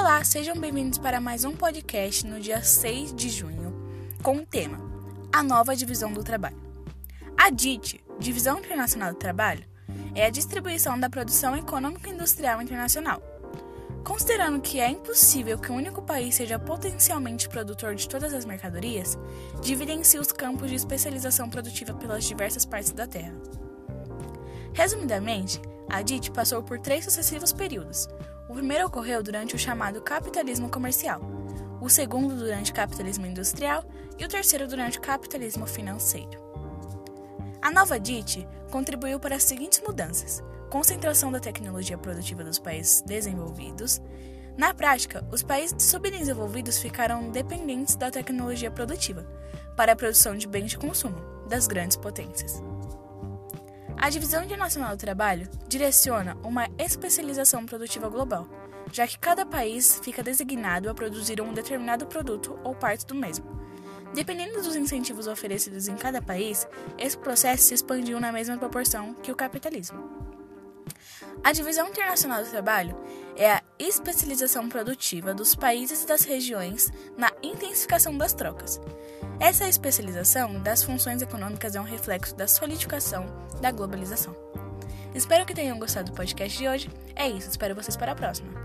Olá, sejam bem-vindos para mais um podcast no dia 6 de junho, com o tema A Nova Divisão do Trabalho. A DIT, Divisão Internacional do Trabalho, é a distribuição da produção econômica industrial internacional. Considerando que é impossível que um único país seja potencialmente produtor de todas as mercadorias, dividem-se os campos de especialização produtiva pelas diversas partes da Terra. Resumidamente, a DIT passou por três sucessivos períodos, o primeiro ocorreu durante o chamado capitalismo comercial, o segundo durante o capitalismo industrial e o terceiro durante o capitalismo financeiro. A nova DIT contribuiu para as seguintes mudanças: concentração da tecnologia produtiva dos países desenvolvidos. Na prática, os países subdesenvolvidos ficaram dependentes da tecnologia produtiva para a produção de bens de consumo das grandes potências. A Divisão Internacional do Trabalho direciona uma especialização produtiva global, já que cada país fica designado a produzir um determinado produto ou parte do mesmo. Dependendo dos incentivos oferecidos em cada país, esse processo se expandiu na mesma proporção que o capitalismo. A Divisão Internacional do Trabalho é a especialização produtiva dos países e das regiões na intensificação das trocas. Essa especialização das funções econômicas é um reflexo da solidificação da globalização. Espero que tenham gostado do podcast de hoje. É isso, espero vocês para a próxima.